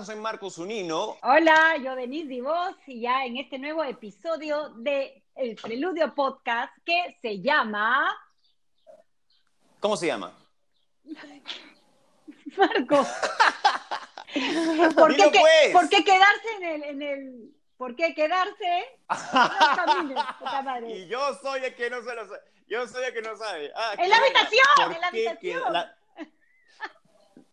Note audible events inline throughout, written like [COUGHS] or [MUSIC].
Bienvenidos. Hola, ¿cómo están? Soy Marcos Unino. Hola, yo Denise Divos y ya en este nuevo episodio de El Preludio Podcast que se llama... ¿Cómo se llama? [LAUGHS] Marcos. [LAUGHS] ¿Por, qué, pues. por qué quedarse en el... En el ¿Por qué quedarse? [LAUGHS] Y yo soy el que no se lo sabe. Yo soy el que no sabe. Ah, En la habitación, ¿Por en la habitación. la-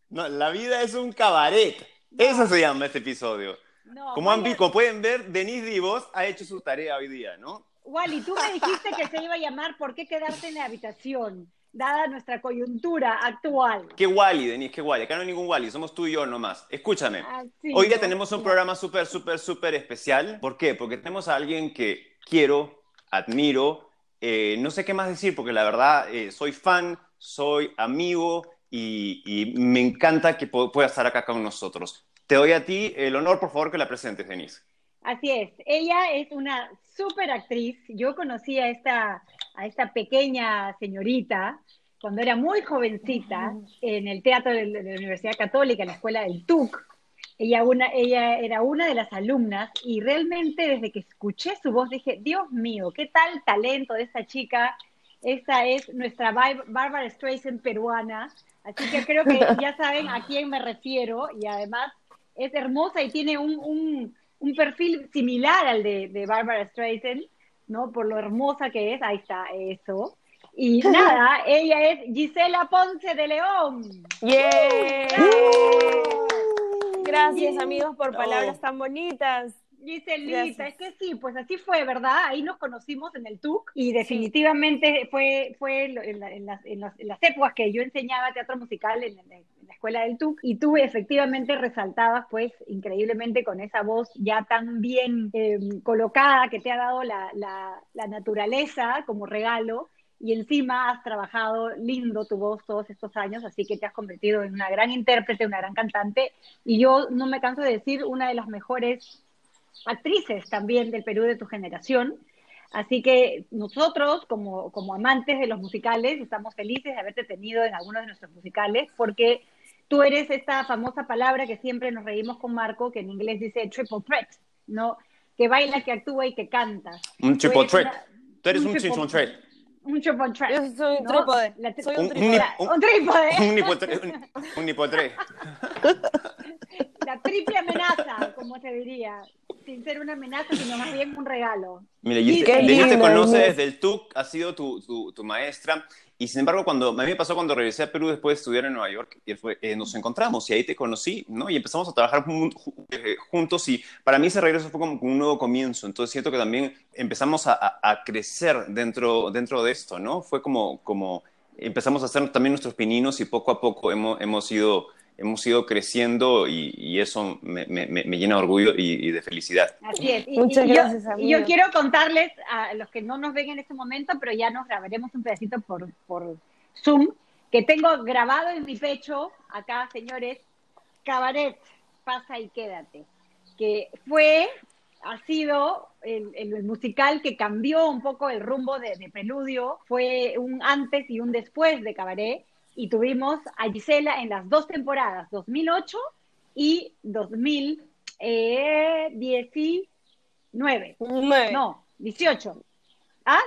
No, la vida es un cabaret. Eso se llama este episodio. No, Como, han como pueden ver, Denise Divos ha hecho su tarea hoy día, ¿no? Wally, tú me dijiste que se iba a llamar ¿Por qué quedarse en la habitación? Dada nuestra coyuntura actual. Qué Wally, Denise, qué Wally. Acá no hay ningún Wally, somos tú y yo nomás. Escúchame. Ah, sí, Hoy día no, tenemos un programa súper, súper, súper especial. ¿Por qué? Porque tenemos a alguien que quiero, admiro, eh, no sé qué más decir, porque la verdad eh, soy fan, soy amigo y, y me encanta que pu- pueda estar acá con nosotros. Te doy a ti el honor, por favor, que la presentes, Denise. Así es, ella es una súper actriz. Yo conocí a esta, a esta pequeña señorita cuando era muy jovencita en el teatro de la Universidad Católica, en la escuela del TUC. Ella, una, ella era una de las alumnas y realmente desde que escuché su voz dije, Dios mío, qué tal talento de esta chica. Esta es nuestra Bar- Bárbara Streisand peruana. Así que creo que [LAUGHS] ya saben a quién me refiero y además es hermosa y tiene un, un, un perfil similar al de, de Barbara Streisand, ¿no? Por lo hermosa que es, ahí está, eso. Y [LAUGHS] nada, ella es Gisela Ponce de León. ¡Yeah! Gracias amigos por No. palabras tan bonitas. Giselita, Gracias. es que sí, pues así fue, ¿verdad? Ahí nos conocimos en el TUC y definitivamente fue, fue en, la- en las, en las- en las épocas que yo enseñaba teatro musical en, la escuela del TUC y tú efectivamente resaltabas pues increíblemente con esa voz ya tan bien eh, colocada que te ha dado la, la- la naturaleza como regalo y encima has trabajado lindo tu voz todos estos años, así que te has convertido en una gran intérprete, una gran cantante y yo no me canso de decir una de las mejores actrices también del Perú de tu generación. Así que nosotros, como, como amantes de los musicales, estamos felices de haberte tenido en algunos de nuestros musicales, porque tú eres esta famosa palabra que siempre nos reímos con Marco, que en inglés dice triple threat, ¿no? Que baila, que actúa y que canta. Un Tú triple eres threat. una- Tú eres un un triple- triple threat. Un triple threat. Yo soy un ¿no? trípode. Soy Un- un [LAUGHS] un- trípode. un, un trípode. Un nipotre- un- un nipotre. La triple amenaza, como se diría. Sin ser una amenaza, sino más bien un regalo. Mira, Y- Gis- Qué Denise te lindo, conoce Denise. desde el TUC, ha sido tu, tu, tu maestra. Y sin embargo, cuando, a mí me pasó cuando regresé a Perú después de estudiar en Nueva York, y fue, eh, nos encontramos y ahí te conocí, ¿no? Y empezamos a trabajar jun- eh, juntos y para mí ese regreso fue como un nuevo comienzo. Entonces siento que también empezamos a, a- a crecer dentro, dentro de esto, ¿no? Fue como, como empezamos a hacer también nuestros pininos y poco a poco hemos, hemos ido hemos ido creciendo y, y eso me, me- me- llena de orgullo y- y de felicidad. Así es. Y, Muchas y yo- gracias, y amigo. yo, quiero contarles a los que no nos ven en este momento, pero ya nos grabaremos un pedacito por, por Zoom, que tengo grabado en mi pecho, acá, señores, Cabaret, pasa y quédate, que fue, ha sido el, el musical que cambió un poco el rumbo de, de Preludio, fue un antes y un después de Cabaret, y tuvimos a Gisela en las dos temporadas, 2008 y 2019. Nueve. No, 18. ¿Ah?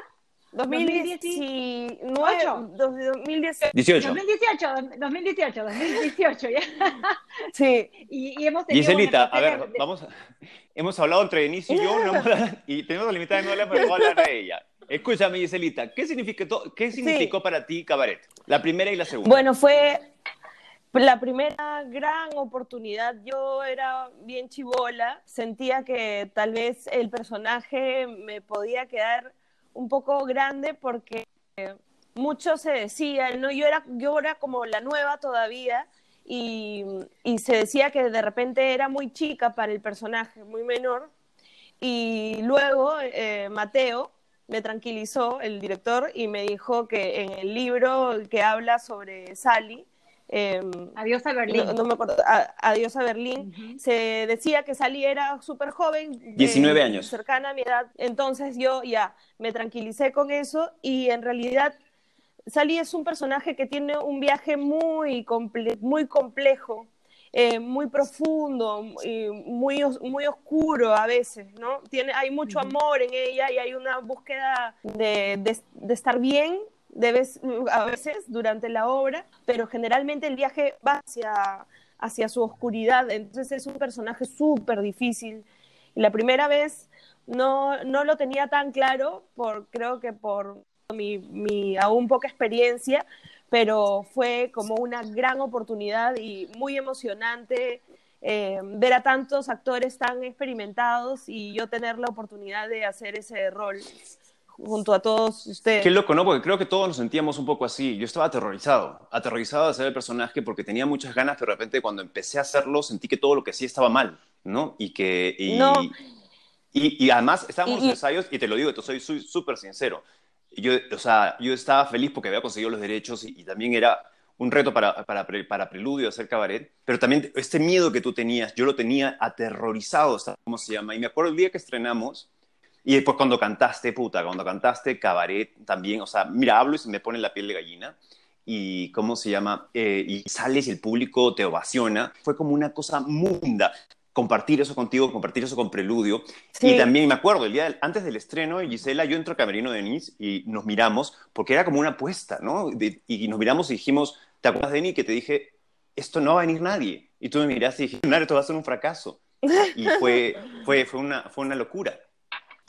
2019, Ocho. 2018. 18. 2018, 2018, 2018. ya. [LAUGHS] Sí. [LAUGHS] Y, y hemos tenido Giselita, a ver, de- vamos. a- Hemos hablado entre Denise y yo, no [LAUGHS] y tenemos la limitada de no hablar, pero voy a hablar a ella. Escúchame, Giselita, ¿qué significó, qué significó para ti Cabaret? La primera y la segunda. Bueno, fue la primera gran oportunidad. Yo era bien chivola, sentía que tal vez el personaje me podía quedar un poco grande porque mucho se decía, ¿no? yo, era, yo era como la nueva todavía y, y se decía que de repente era muy chica para el personaje, muy menor. Y luego eh, Mateo me tranquilizó, el director, y me dijo que en el libro que habla sobre Sally, eh, Adiós a Berlín. no, no me acuerdo, a- Adiós a Berlín, se decía que Sally era súper joven. 19 eh, años. Cercana a mi edad. Entonces yo ya me tranquilicé con eso y en realidad Sally es un personaje que tiene un viaje muy, comple- muy complejo eh, muy profundo, y muy, muy oscuro a veces, ¿no? Tiene, hay mucho amor en ella y hay una búsqueda de, de, estar bien de a veces durante la obra, pero generalmente el viaje va hacia, hacia su oscuridad, entonces es un personaje súper difícil. Y la primera vez no, no lo tenía tan claro, por, creo que por mi, mi aún poca experiencia, pero fue como una gran oportunidad y muy emocionante eh, ver a tantos actores tan experimentados y yo tener la oportunidad de hacer ese rol junto a todos ustedes. Qué loco, ¿no? Porque creo que todos nos sentíamos un poco así. Yo estaba aterrorizado, aterrorizado de hacer el personaje porque tenía muchas ganas, pero de repente cuando empecé a hacerlo sentí que todo lo que hacía estaba mal, ¿no? Y que... Y, no. y, y además estábamos en ensayos, y te lo digo, te soy súper sincero, yo, o sea, yo estaba feliz porque había conseguido los derechos y, también era un reto para, para, para, Preludio hacer cabaret, pero también este miedo que tú tenías, yo lo tenía aterrorizado, ¿cómo se llama? Y me acuerdo el día que estrenamos, y después cuando cantaste, puta, cuando cantaste cabaret también, o sea, mira, hablo y se me pone la piel de gallina, y cómo se llama, eh, y sales y el público te ovaciona, fue como una cosa munda compartir eso contigo, compartir eso con Preludio. Y también me acuerdo, el día antes del estreno, Gisela, yo entro a Camerino de Nice y nos miramos, porque era como una apuesta, ¿no? y nos miramos y dijimos, ¿te acuerdas de mí que te dije, esto no va a venir nadie? Y tú me miraste y dijiste, esto va a ser un fracaso. [LAUGHS] Y fue, fue, fue, una, fue una locura.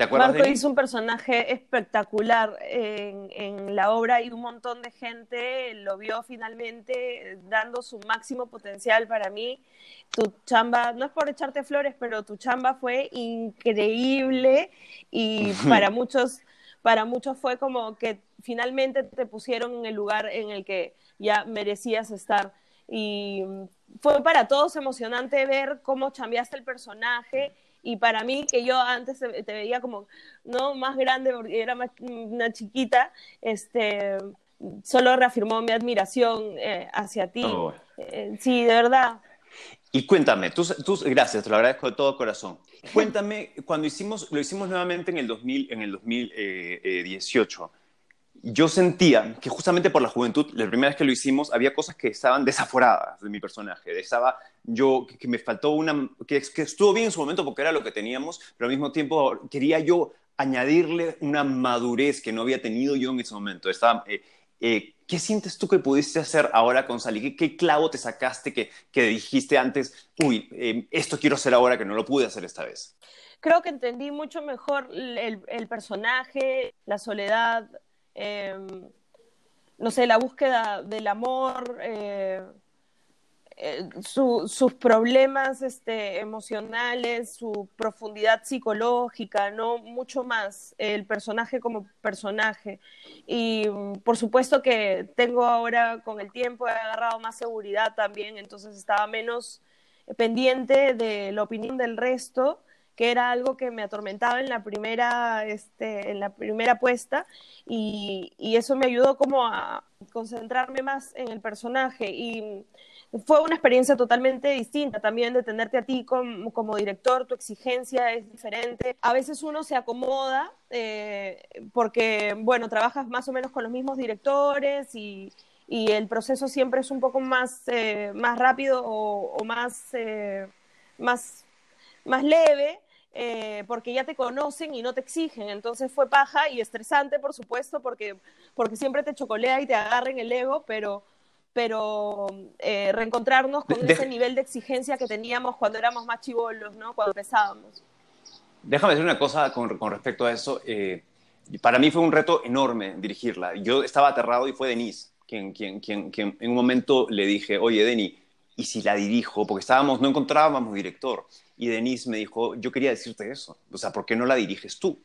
Marco hizo un personaje espectacular en, la obra y un montón de gente lo vio finalmente dando su máximo potencial para mí. Tu chamba, no es por echarte flores, pero tu chamba fue increíble y [LAUGHS] para muchos, para muchos fue como que finalmente te pusieron en el lugar en el que ya merecías estar. Y fue para todos emocionante ver cómo chambeaste el personaje y para mí, que yo antes te veía como, no, más grande, porque era más, una chiquita, este, solo reafirmó mi admiración eh, hacia ti. Oh, eh, sí, de verdad. Y cuéntame, tú, tú, gracias, te lo agradezco de todo corazón. Cuéntame, [LAUGHS] cuando hicimos, lo hicimos nuevamente en el, 2000, en el 2018, yo sentía que justamente por la juventud, la primera vez que lo hicimos, había cosas que estaban desaforadas de mi personaje. Estaba yo, que, me faltó una, que, estuvo bien en su momento porque era lo que teníamos, pero al mismo tiempo quería yo añadirle una madurez que no había tenido yo en ese momento. Estaba, eh, eh, ¿Qué sientes tú que pudiste hacer ahora con Sally? ¿Qué, clavo te sacaste que, que dijiste antes, uy, eh, esto quiero hacer ahora que no lo pude hacer esta vez? Creo que entendí mucho mejor el, personaje, la soledad, Em, no sé, la búsqueda del amor, eh, sus problemas este, emocionales, su profundidad psicológica, ¿no? Mucho más el personaje como personaje. Y por supuesto que tengo ahora, con el tiempo, he agarrado más seguridad también, entonces estaba menos pendiente de la opinión del resto que era algo que me atormentaba en la primera, este, en la primera puesta y, eso me ayudó como a concentrarme más en el personaje y fue una experiencia totalmente distinta también de tenerte a ti como, director, tu exigencia es diferente. A veces uno se acomoda eh, porque, bueno, trabajas más o menos con los mismos directores y, el proceso siempre es un poco más, eh, más rápido o, más, eh, más, más leve porque ya te conocen y no te exigen. Entonces fue paja y estresante, por supuesto, porque, porque siempre te chocolea y te agarren el ego, pero, pero eh, reencontrarnos con ese nivel de exigencia que teníamos cuando éramos más chivolos, ¿no? Cuando empezábamos. Déjame decir una cosa con, con respecto a eso. Eh, para mí fue un reto enorme dirigirla. Yo estaba aterrado y fue Denise quien, quien, quien, quien en un momento le dije, oye, Denis, ¿y si la dirijo? Porque estábamos, no encontrábamos director y Denise me dijo, yo quería decirte eso, o sea, ¿por qué no la diriges tú?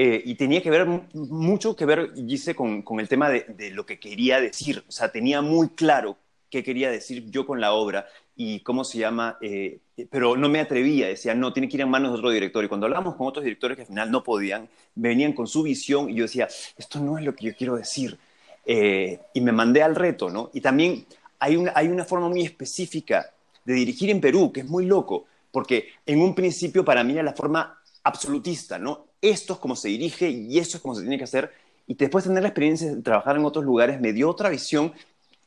Eh, y tenía que ver mucho que ver, Gise, con, con el tema de, lo que quería decir, o sea, tenía muy claro qué quería decir yo con la obra y cómo se llama, eh, pero no me atrevía, decía, no, tiene que ir en manos de otro director. Y cuando hablábamos con otros directores que al final no podían, venían con su visión y yo decía, esto no es lo que yo quiero decir. Eh, y me mandé al reto, ¿no? Y también hay una, hay una forma muy específica de dirigir en Perú, que es muy loco porque en un principio para mí era la forma absolutista, ¿no? Esto es como se dirige y eso es como se tiene que hacer. Y después de tener la experiencia de trabajar en otros lugares me dio otra visión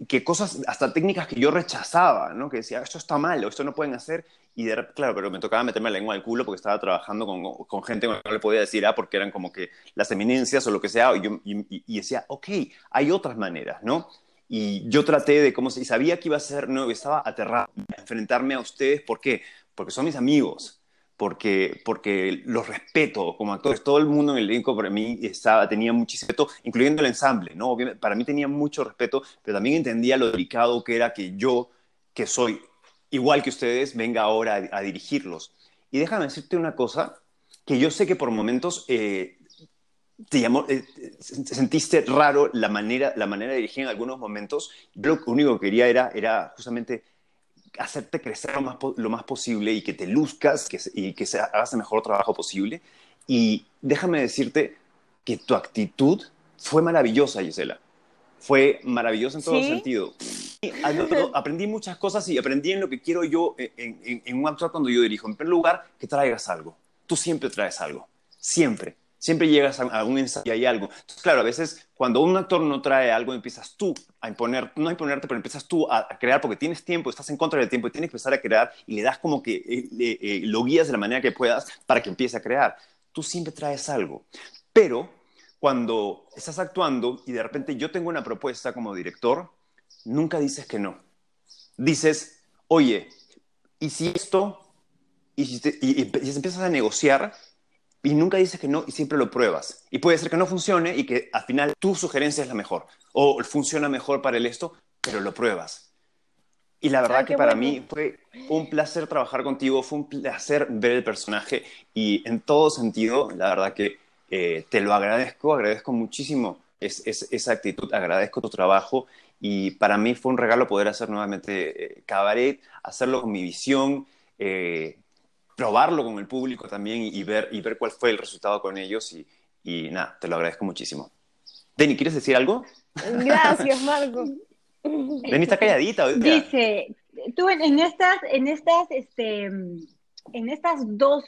que cosas, hasta técnicas que yo rechazaba, ¿no? Que decía, esto está mal, o esto no pueden hacer, y de claro, pero me tocaba meterme la lengua al culo porque estaba trabajando con, con gente que no le podía decir, ah, porque eran como que las eminencias o lo que sea, y, yo, decía, ok, hay otras maneras, ¿no? Y yo traté de cómo se, y sabía que iba a ser, no, estaba aterrado a enfrentarme a ustedes, ¿por qué? Porque son mis amigos, porque, porque los respeto como actores. Todo el mundo en el elenco para mí estaba, tenía muchísimo respeto, incluyendo el ensamble, ¿no? para mí tenía mucho respeto, pero también entendía lo delicado que era que yo, que soy igual que ustedes, venga ahora a, dirigirlos. Y déjame decirte una cosa, que yo sé que por momentos eh, te llamó, eh, sentiste raro la manera, la manera de dirigir en algunos momentos. Yo lo único que quería era, era justamente hacerte crecer lo más, lo más posible y que te luzcas que, y que se, hagas el mejor trabajo posible. Y déjame decirte que tu actitud fue maravillosa, Gisela. Fue maravillosa en todo sentido. [LAUGHS] aprendí muchas cosas y aprendí en lo que quiero yo en, en un cuando yo dirijo. En primer lugar, que traigas algo. Tú siempre traes algo. Siempre siempre llegas a, algún ensayo y hay algo. Entonces, claro, a veces cuando un actor no trae algo, empiezas tú a imponer, no a imponerte, pero empiezas tú a, crear porque tienes tiempo, estás en contra del tiempo y tienes que empezar a crear y le das como que eh, eh, lo guías de la manera que puedas para que empiece a crear. Tú siempre traes algo. Pero cuando estás actuando y de repente yo tengo una propuesta como director, nunca dices que no. Dices, oye, ¿y si esto? Y si, y, y empiezas a negociar, y nunca dices que no y siempre lo pruebas. Y puede ser que no funcione y que al final tu sugerencia es la mejor o funciona mejor para el esto, pero lo pruebas. Y la verdad que para mí fue un placer trabajar contigo, fue un placer ver el personaje y en todo sentido, la verdad que eh, te lo agradezco, agradezco muchísimo esa actitud, agradezco tu trabajo y para mí fue un regalo poder hacer nuevamente eh, cabaret, hacerlo con mi visión, eh, probarlo con el público también y, ver, y ver cuál fue el resultado con ellos y, y nada, te lo agradezco muchísimo. Denny, ¿quieres decir algo? Gracias, Marco. [LAUGHS] Denny está calladita. Dice, tú en, estas, en estas, este, en estas dos,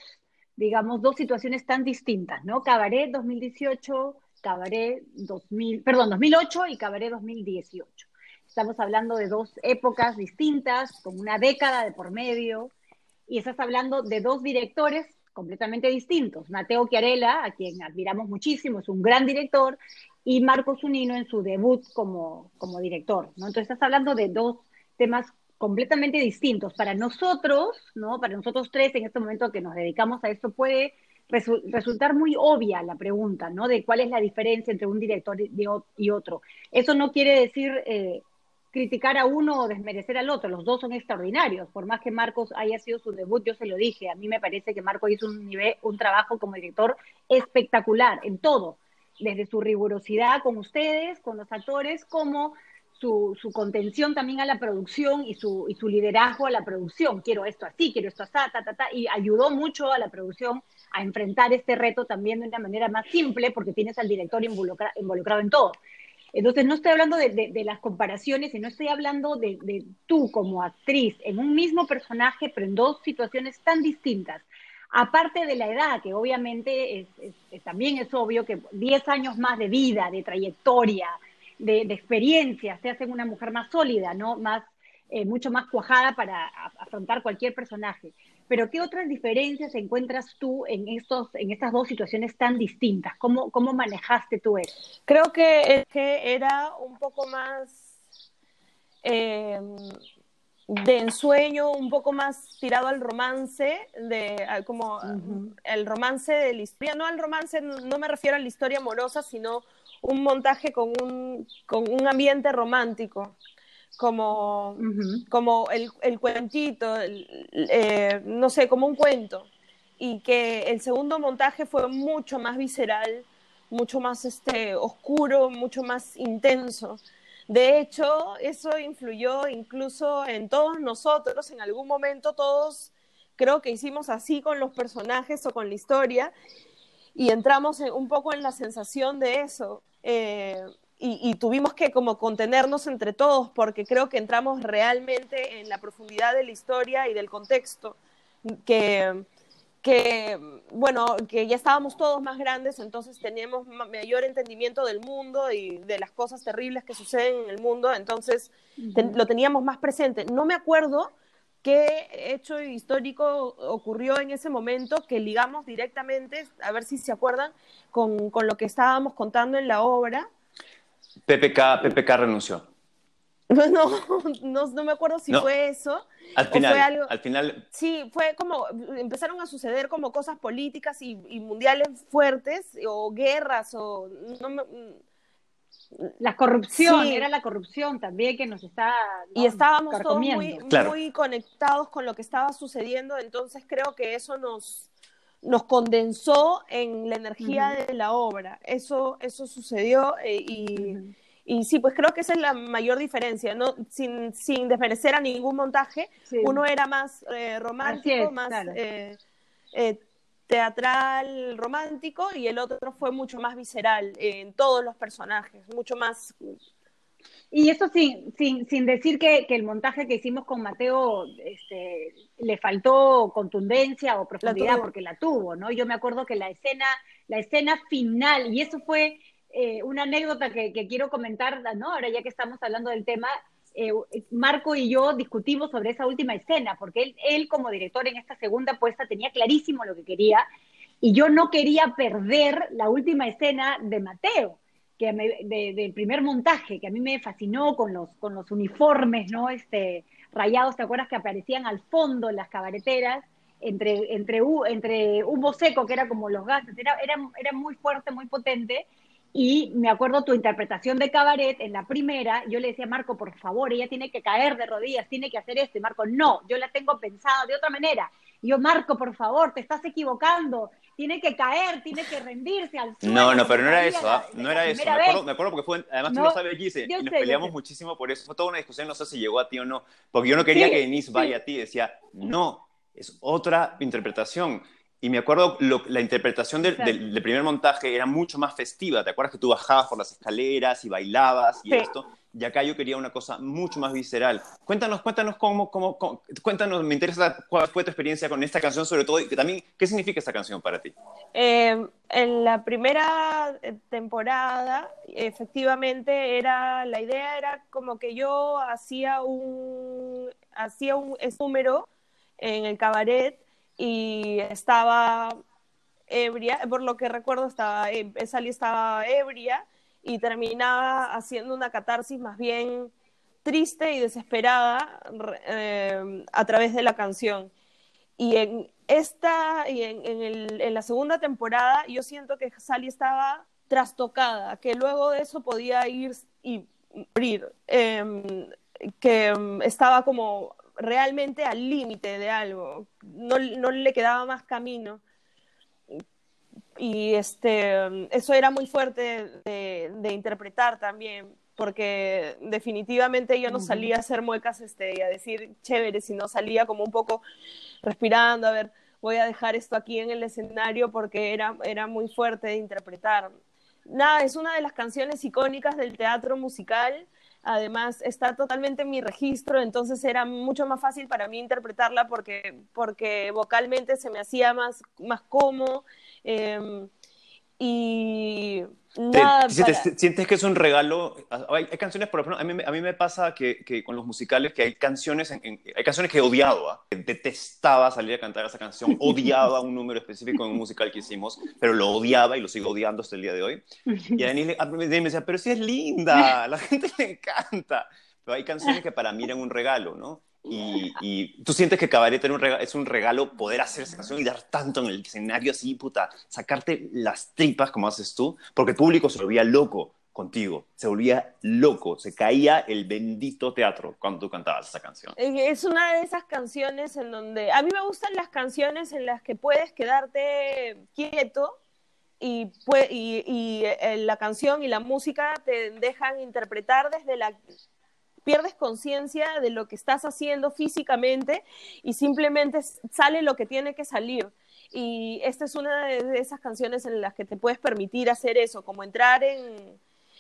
digamos, dos situaciones tan distintas, ¿no? Cabaret 2018, Cabaret 2000, perdón, 2008 y Cabaret 2018. Estamos hablando de dos épocas distintas, con una década de por medio, y estás hablando de dos directores completamente distintos. Mateo Chiarella, a quien admiramos muchísimo, es un gran director, y Marco Zunino en su debut como, como director. ¿no? Entonces estás hablando de dos temas completamente distintos. Para nosotros, ¿no? para nosotros tres en este momento que nos dedicamos a esto, puede resultar muy obvia la pregunta, ¿no? De cuál es la diferencia entre un director y otro. Eso no quiere decir eh, criticar a uno o desmerecer al otro. Los dos son extraordinarios. Por más que Marcos haya sido su debut, yo se lo dije. A mí me parece que Marcos hizo un, nivel, un trabajo como director espectacular en todo, desde su rigurosidad con ustedes, con los actores, como su, su, contención también a la producción y su, y su liderazgo a la producción. Quiero esto así, quiero esto así, ta, ta, ta, y ayudó mucho a la producción a enfrentar este reto también de una manera más simple porque tienes al director involucrado en todo. Entonces, no estoy hablando de, las comparaciones y no estoy hablando de, tú como actriz en un mismo personaje, pero en dos situaciones tan distintas. Aparte de la edad, que obviamente también es obvio que 10 años más de vida, de trayectoria, de, experiencia, te hacen una mujer más sólida, ¿no? Más, eh, mucho más cuajada para afrontar cualquier personaje. Pero ¿qué otras diferencias encuentras tú en, estos, en estas dos situaciones tan distintas? ¿Cómo, cómo manejaste tú eso? Creo que, que era un poco más eh, de ensueño, un poco más tirado al romance, de como el romance de la historia, no al romance, no me refiero a la historia amorosa, sino un montaje con un, con un ambiente romántico como, como el, el cuentito, eh, no sé, como un cuento. Y que el segundo montaje fue mucho más visceral, mucho más este, oscuro, mucho más intenso. De hecho, eso influyó incluso en todos nosotros, en algún momento todos creo que hicimos así con los personajes o con la historia y entramos un poco en la sensación de eso. Eh, y, tuvimos que como contenernos entre todos porque creo que entramos realmente en la profundidad de la historia y del contexto que, que, bueno, que ya estábamos todos más grandes, entonces teníamos mayor entendimiento del mundo y de las cosas terribles que suceden en el mundo, entonces lo teníamos más presente. No me acuerdo qué hecho histórico ocurrió en ese momento que ligamos directamente, a ver si se acuerdan, con, con lo que estábamos contando en la obra. PPK, PPK renunció. [LAUGHS] No, no, no, me acuerdo si fue eso. Al final, algo, al final. Sí, fue como, empezaron a suceder como cosas políticas y, mundiales fuertes, o guerras, o... No la corrupción, era la corrupción también que nos está... y estábamos todos muy, muy conectados con lo que estaba sucediendo, entonces creo que eso nos, nos condensó en la energía de la obra. Eso, eso sucedió eh, y... Y sí, pues creo que esa es la mayor diferencia, ¿no? Sin, sin desmerecer a ningún montaje, uno era más eh, romántico, más eh, eh, teatral romántico y el otro fue mucho más visceral en todos los personajes, mucho más... Y eso sin, sin, sin decir que, que, el montaje que hicimos con Mateo este, le faltó contundencia o profundidad, porque la tuvo, ¿no? Yo me acuerdo que la escena, la escena final, y eso fue eh, una anécdota que, quiero comentar, ¿no? Ahora ya que estamos hablando del tema, eh, Marco y yo discutimos sobre esa última escena, porque él, él como director en esta segunda puesta tenía clarísimo lo que quería y yo no quería perder la última escena de Mateo, que del primer montaje, que a mí me fascinó con los, con los uniformes, ¿no? Este, rayados, ¿te acuerdas que aparecían al fondo las cabareteras? Entre, entre, entre humo seco, que era como los gases, era, era, era muy fuerte, muy potente, y me acuerdo tu interpretación de cabaret en la primera, yo le decía, Marco, por favor, ella tiene que caer de rodillas, tiene que hacer esto. Y Marco, no, yo la tengo pensada de otra manera. Y yo, Marco, por favor, te estás equivocando. Tiene que caer, tiene que rendirse al suelo. No, no, pero no era eso, ¿ah? no era eso. Me acuerdo, me acuerdo, porque fue, además tú lo sabes, Gise, y nos peleamos muchísimo por eso. Fue toda una discusión, no sé si llegó a ti o no, porque yo no quería que Denise vaya a ti. Decía, no, es otra interpretación. Y me acuerdo, la interpretación del, primer montaje era mucho más festiva. ¿Te acuerdas que tú bajabas por las escaleras y bailabas y esto? Y acá yo quería una cosa mucho más visceral. Cuéntanos, cuéntanos cómo, cómo, cuéntanos, me interesa cuál fue tu experiencia con esta canción, sobre todo, y también, ¿qué significa esta canción para ti? Eh, en la primera eh, temporada, efectivamente, era, la idea era como que yo hacía un, hacía un número en el cabaret y estaba ebria, por lo que recuerdo, estaba, eh, Sally estaba ebria y terminaba haciendo una catarsis más bien triste y desesperada eh, a través de la canción. Y en esta, y en, en, la segunda temporada, yo siento que Sally estaba trastocada, que luego de eso podía ir y morir, em, que em, estaba como realmente al límite de algo, no, no, le quedaba más camino. Y este, eso era muy fuerte de, interpretar también, porque definitivamente yo no salía a hacer muecas este, y a decir chévere, sino salía como un poco respirando, a ver, voy a dejar esto aquí en el escenario porque era, era muy fuerte de interpretar. Nada, es una de las canciones icónicas del teatro musical además está totalmente en mi registro, entonces era mucho más fácil para mí interpretarla porque, porque vocalmente se me hacía más, más cómodo. Em, y nada ¿Sientes que es un regalo? Hay, canciones, por ejemplo, a mí, a mí me pasa que, que, con los musicales que hay canciones, hay canciones que odiado, ¿ah? detestaba salir a cantar esa canción, [LAUGHS] odiaba un número específico en un musical que hicimos, pero lo odiaba y lo sigo odiando hasta el día de hoy. Y a Denise me decía, pero sí es linda, la gente le encanta. Pero hay canciones que para mí eran un regalo, ¿no? Y, tú sientes que Cabaret es un regalo poder hacer esa canción y dar tanto en el escenario así, puta, sacarte las tripas como haces tú, porque el público se volvía loco contigo, se volvía loco, se caía el bendito teatro cuando tú cantabas esa canción. Es una de esas canciones en donde a mí me gustan las canciones en las que puedes quedarte quieto y, y, y eh, la canción y la música te dejan interpretar desde la pierdes conciencia de lo que estás haciendo físicamente y simplemente sale lo que tiene que salir. Y esta es una de esas canciones en las que te puedes permitir hacer eso, como entrar en,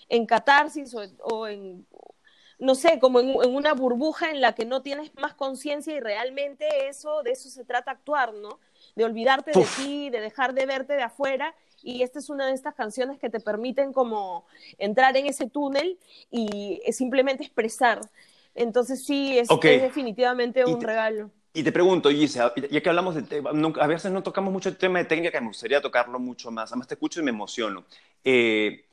en catarsis o, en no sé, como en, una burbuja en la que no tienes más conciencia y realmente eso, de eso se trata actuar, ¿no? De olvidarte de ti, de dejar de verte de afuera y esta es una de estas canciones que te permiten como entrar en ese túnel y simplemente expresar. Entonces sí, es, definitivamente un regalo. Y te pregunto, Gise, ya que hablamos de, a veces no tocamos mucho el tema de técnica, me gustaría tocarlo mucho más. Además te escucho y me emociono. Eh,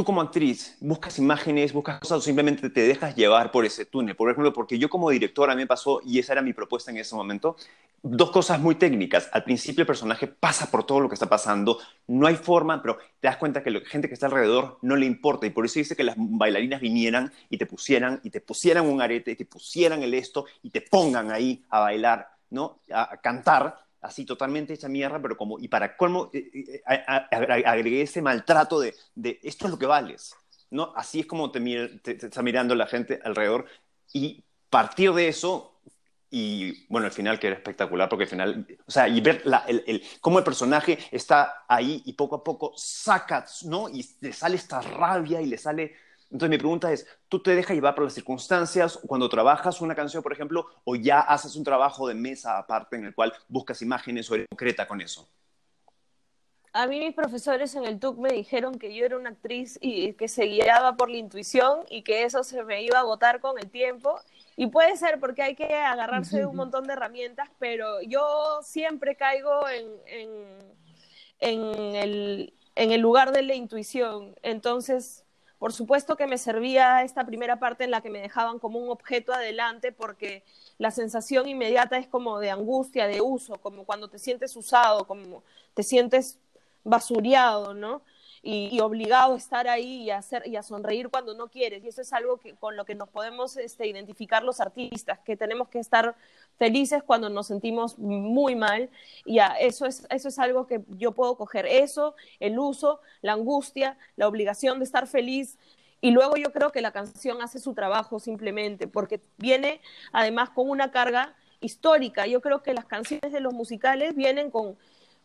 tú como actriz buscas imágenes, buscas cosas o simplemente te dejas llevar por ese túnel. Por ejemplo, porque yo como directora me pasó, y esa era mi propuesta en ese momento, dos cosas muy técnicas. Al principio el personaje pasa por todo lo que está pasando, no hay forma, pero te das cuenta que la gente que está alrededor no le importa y por eso dice que las bailarinas vinieran y te pusieran, y te pusieran un arete, y te pusieran el esto y te pongan ahí a bailar, ¿no? a cantar así totalmente hecha mierda, pero como, y para colmo, eh, eh, agregué ese maltrato de, de, esto es lo que vales, ¿no? Así es como te, está mirando la gente alrededor y partir de eso y bueno, el final que era espectacular porque al final, o sea, y ver el, el, cómo el personaje está ahí y poco a poco saca, ¿no? Y le sale esta rabia y le sale entonces mi pregunta es, ¿tú te dejas llevar por las circunstancias cuando trabajas una canción, por ejemplo, o ya haces un trabajo de mesa aparte en el cual buscas imágenes o eres concreta con eso? A mí mis profesores en el TUC me dijeron que yo era una actriz y que se guiaba por la intuición y que eso se me iba a agotar con el tiempo. Y puede ser porque hay que agarrarse de un montón de herramientas, pero yo siempre caigo en, en, el, en el lugar de la intuición. Entonces, por supuesto que me servía esta primera parte en la que me dejaban como un objeto adelante porque la sensación inmediata es como de angustia, de uso, como cuando te sientes usado, como te sientes basureado, ¿no? Y, obligado a estar ahí y a, sonreír cuando no quieres. Y eso es algo que, con lo que nos podemos este, identificar los artistas, que tenemos que estar felices cuando nos sentimos muy mal. Y eso, es, eso es algo que yo puedo coger. Eso, el uso, la angustia, la obligación de estar feliz. Y luego yo creo que la canción hace su trabajo simplemente, porque viene además con una carga histórica. Yo creo que las canciones de los musicales vienen con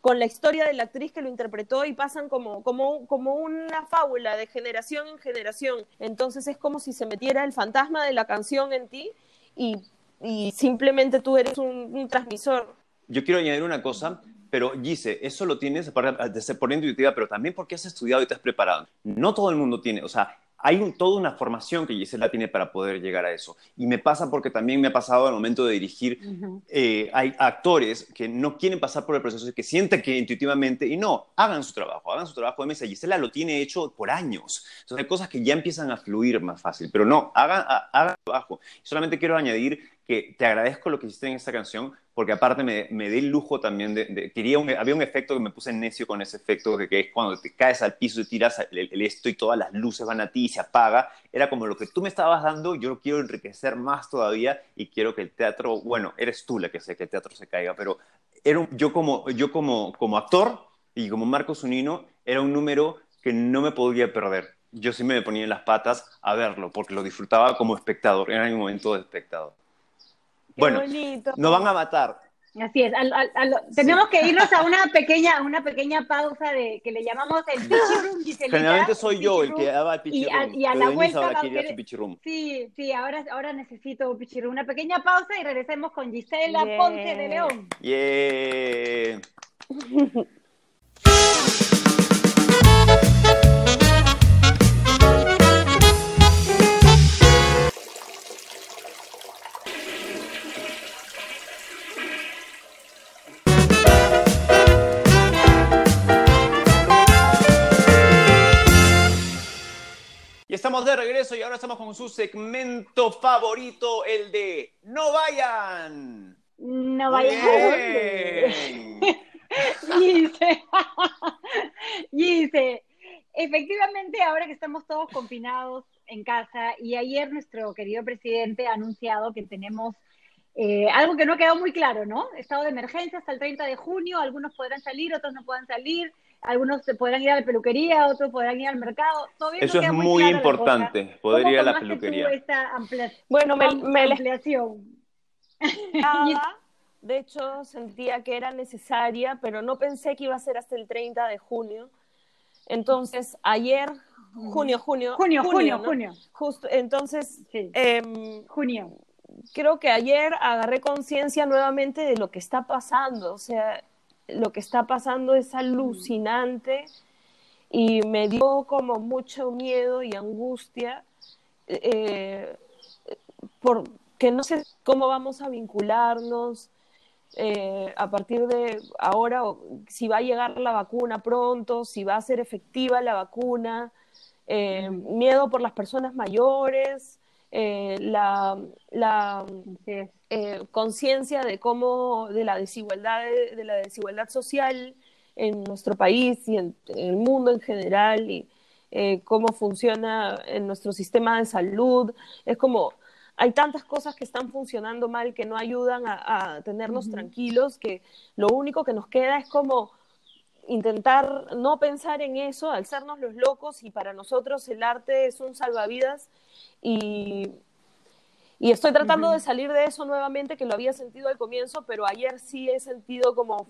con la historia de la actriz que lo interpretó y pasan como, como, como una fábula de generación en generación. Entonces es como si se metiera el fantasma de la canción en ti y, y simplemente tú eres un, transmisor. Yo quiero añadir una cosa, pero Gise, eso lo tienes de ser por intuitiva, pero también porque has estudiado y te has preparado. No todo el mundo tiene, o sea, hay toda una formación que Gisela tiene para poder llegar a eso. Y me pasa porque también me ha pasado al momento de dirigir, eh, hay actores que no quieren pasar por el proceso, que sienten que intuitivamente, y no, hagan su trabajo, hagan su trabajo de mesa. Gisela lo tiene hecho por años. Entonces hay cosas que ya empiezan a fluir más fácil, pero no, hagan, hagan trabajo. Solamente quiero añadir que te agradezco lo que hiciste en esta canción, porque aparte me, me di el lujo también de, quería había un efecto que me puse necio con ese efecto, que, es cuando te caes al piso y tiras el, esto y todas las luces van a ti y se apaga, era como lo que tú me estabas dando, yo lo quiero enriquecer más todavía y quiero que el teatro, bueno, eres tú la que sé que el teatro se caiga, pero era yo, como, yo como, como actor y como Marcos Unino, era un número que no me podía perder. Yo sí me ponía en las patas a verlo, porque lo disfrutaba como espectador, era mi momento de espectador bueno, nos van a matar. Así es. tenemos que irnos a una pequeña, una pequeña pausa de que le llamamos el [LAUGHS] pichirum. Generalmente soy yo el que daba el pichirum. Y, a, la vuelta Sí, sí, ahora, ahora necesito pichirum. Una pequeña pausa y regresemos con Gisela Ponce de León. Yeah. [LAUGHS] estamos de regreso y ahora estamos con su segmento favorito, el de No vayan. No vayan. [LAUGHS] Dice, [LAUGHS] dice, efectivamente ahora que estamos todos confinados en casa y ayer nuestro querido presidente ha anunciado que tenemos eh, algo que no ha quedado muy claro, ¿no? Estado de emergencia hasta el 30 de junio, algunos podrán salir, otros no puedan salir algunos podrán ir a la peluquería, otros podrán ir al mercado. Eso es muy, importante, poder ir a la peluquería. bueno, me, me ampliación. [LAUGHS] de hecho, sentía que era necesaria, pero no pensé que iba a ser hasta el 30 de junio. Entonces, ayer junio, junio. Junio, junio, junio. Justo, entonces, em, junio. Creo que ayer agarré conciencia nuevamente de lo que está pasando, o sea, lo que está pasando es alucinante y me dio como mucho miedo y angustia eh, porque no sé cómo vamos a vincularnos eh, a partir de ahora, si va a llegar la vacuna pronto, si va a ser efectiva la vacuna, eh, miedo por las personas mayores, eh, la, la conciencia de cómo, de la desigualdad, de, la desigualdad social en nuestro país y en, en el mundo en general y cómo funciona en nuestro sistema de salud. Es como hay tantas cosas que están funcionando mal que no ayudan a, tenernos tranquilos, que lo único que nos queda es como intentar no pensar en eso, alzarnos los locos y para nosotros el arte es un salvavidas y, y estoy tratando de salir de eso nuevamente, que lo había sentido al comienzo, pero ayer sí he sentido como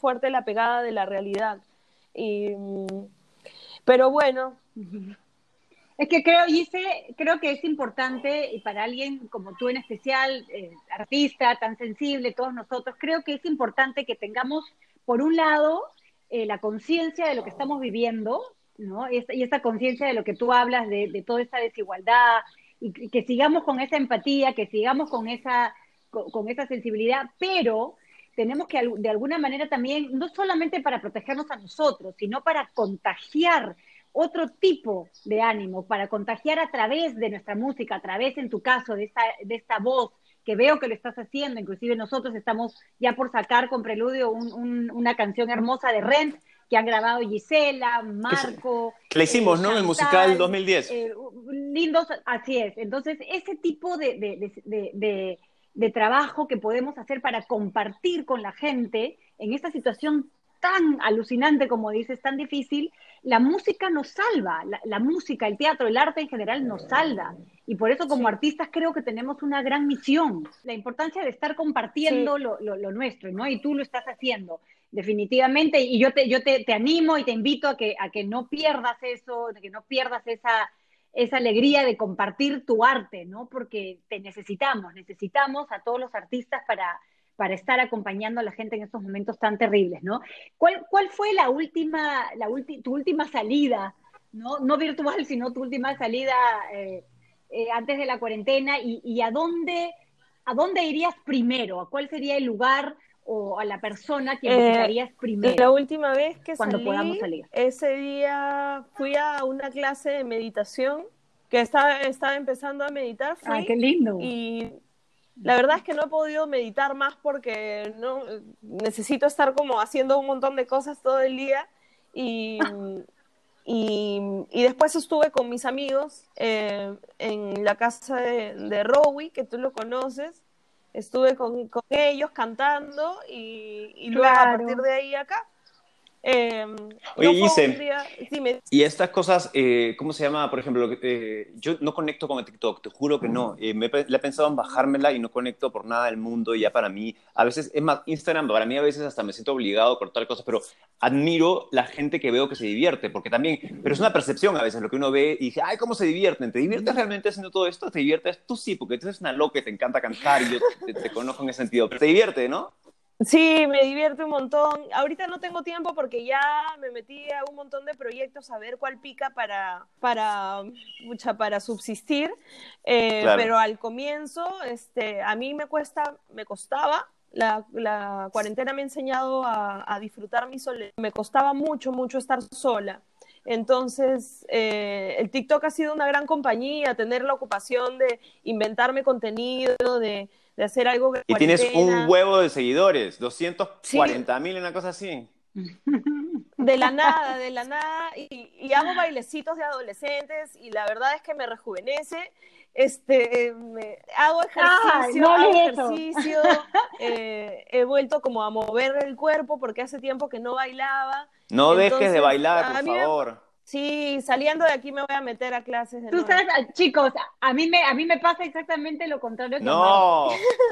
fuerte la pegada de la realidad. Y, pero bueno, [LAUGHS] es que creo, Gise, creo que es importante, y para alguien como tú en especial, eh, artista tan sensible, todos nosotros, creo que es importante que tengamos, por un lado, eh, la conciencia de lo que estamos viviendo, ¿no? Y, esa conciencia de lo que tú hablas, de, toda esa desigualdad, y, que sigamos con esa empatía, que sigamos con esa, con esa sensibilidad, pero tenemos que de alguna manera también, no solamente para protegernos a nosotros, sino para contagiar otro tipo de ánimo para contagiar a través de nuestra música, a través, en tu caso, de esta, de esta voz que veo que lo estás haciendo, inclusive nosotros estamos ya por sacar con Preludio una canción hermosa de Rent que han grabado Gisela, Marco. Que, le hicimos, ¿no? El musical 2010. Eh, lindos, así es. Entonces, ese tipo de, de, de, trabajo que podemos hacer para compartir con la gente en esta situación tan alucinante como dices, tan difícil, la música nos salva, la, música, el teatro, el arte en general nos salva. Y por eso como artistas creo que tenemos una gran misión, la importancia de estar compartiendo lo, nuestro, ¿no? Y tú lo estás haciendo, definitivamente. Y yo te, yo te, animo y te invito a que, a que no pierdas eso, que no pierdas esa, esa alegría de compartir tu arte, ¿no? Porque te necesitamos, necesitamos a todos los artistas para para estar acompañando a la gente en estos momentos tan terribles, ¿no? ¿Cuál, cuál fue la última, la tu última salida, ¿no? no virtual, sino tu última salida eh, eh, antes de la cuarentena y, a, dónde, a dónde irías primero? ¿A cuál sería el lugar o a la persona que eh, visitarías primero? La última vez que cuando podamos salir. ese día fui a una clase de meditación que estaba, estaba empezando a meditar. Fui, qué lindo! Y la verdad es que no he podido meditar más porque no necesito estar como haciendo un montón de cosas todo el día y, [LAUGHS] y, después estuve con mis amigos eh, en la casa de, de Rowie, que tú lo conoces. Estuve con, ellos cantando y, luego a partir de ahí acá. Eh, Oye, y estas cosas, eh, ¿cómo se llama? Por ejemplo, eh, yo no conecto con el TikTok, te juro que no. Eh, me, le he pensado en bajármela y no conecto por nada del mundo. Y ya para mí, a veces, es más, Instagram, para mí a veces hasta me siento obligado a cortar cosas, pero admiro la gente que veo que se divierte, porque también, pero es una percepción a veces lo que uno ve y dije, ay, ¿cómo se divierten? ¿Te diviertes realmente haciendo todo esto? ¿Te diviertes? Tú sí, porque tú eres una loca y te encanta cantar y yo te, te conozco en ese sentido, pero te divierte, ¿no? Sí, me divierte un montón. Ahorita no tengo tiempo porque ya me metí a un montón de proyectos a ver cuál pica para, para, mucha, para subsistir. Eh, pero al comienzo, este, a mí me cuesta, me costaba. La, la cuarentena me ha enseñado a, disfrutar mi soledad. Me costaba mucho, mucho estar sola. Entonces, eh, el TikTok ha sido una gran compañía, tener la ocupación de inventarme contenido, de de hacer algo Y tienes un huevo de seguidores, 240 mil, una cosa así. De la nada, de la nada, y, hago bailecitos de adolescentes y la verdad es que me rejuvenece. Este, hago ejercicio, hago ejercicio, eh, he vuelto como a mover el cuerpo porque hace tiempo que no bailaba. No dejes de bailar, por favor. Sí, saliendo de aquí me voy a meter a clases. De Tú sabes, chicos, a mí me a mí me pasa exactamente lo contrario. no.